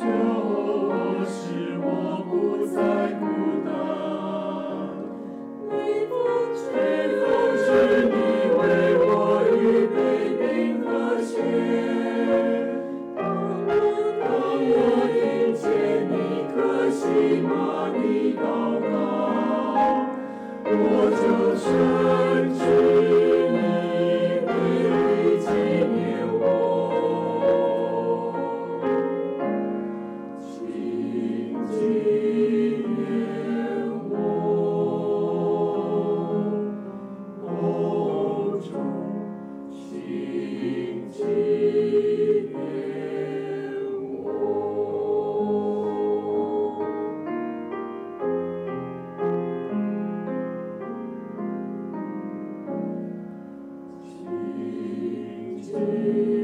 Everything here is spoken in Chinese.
就是我不再孤单微风吹你为我预备的和弦当我遇见你可惜没你刚刚我就深深 see.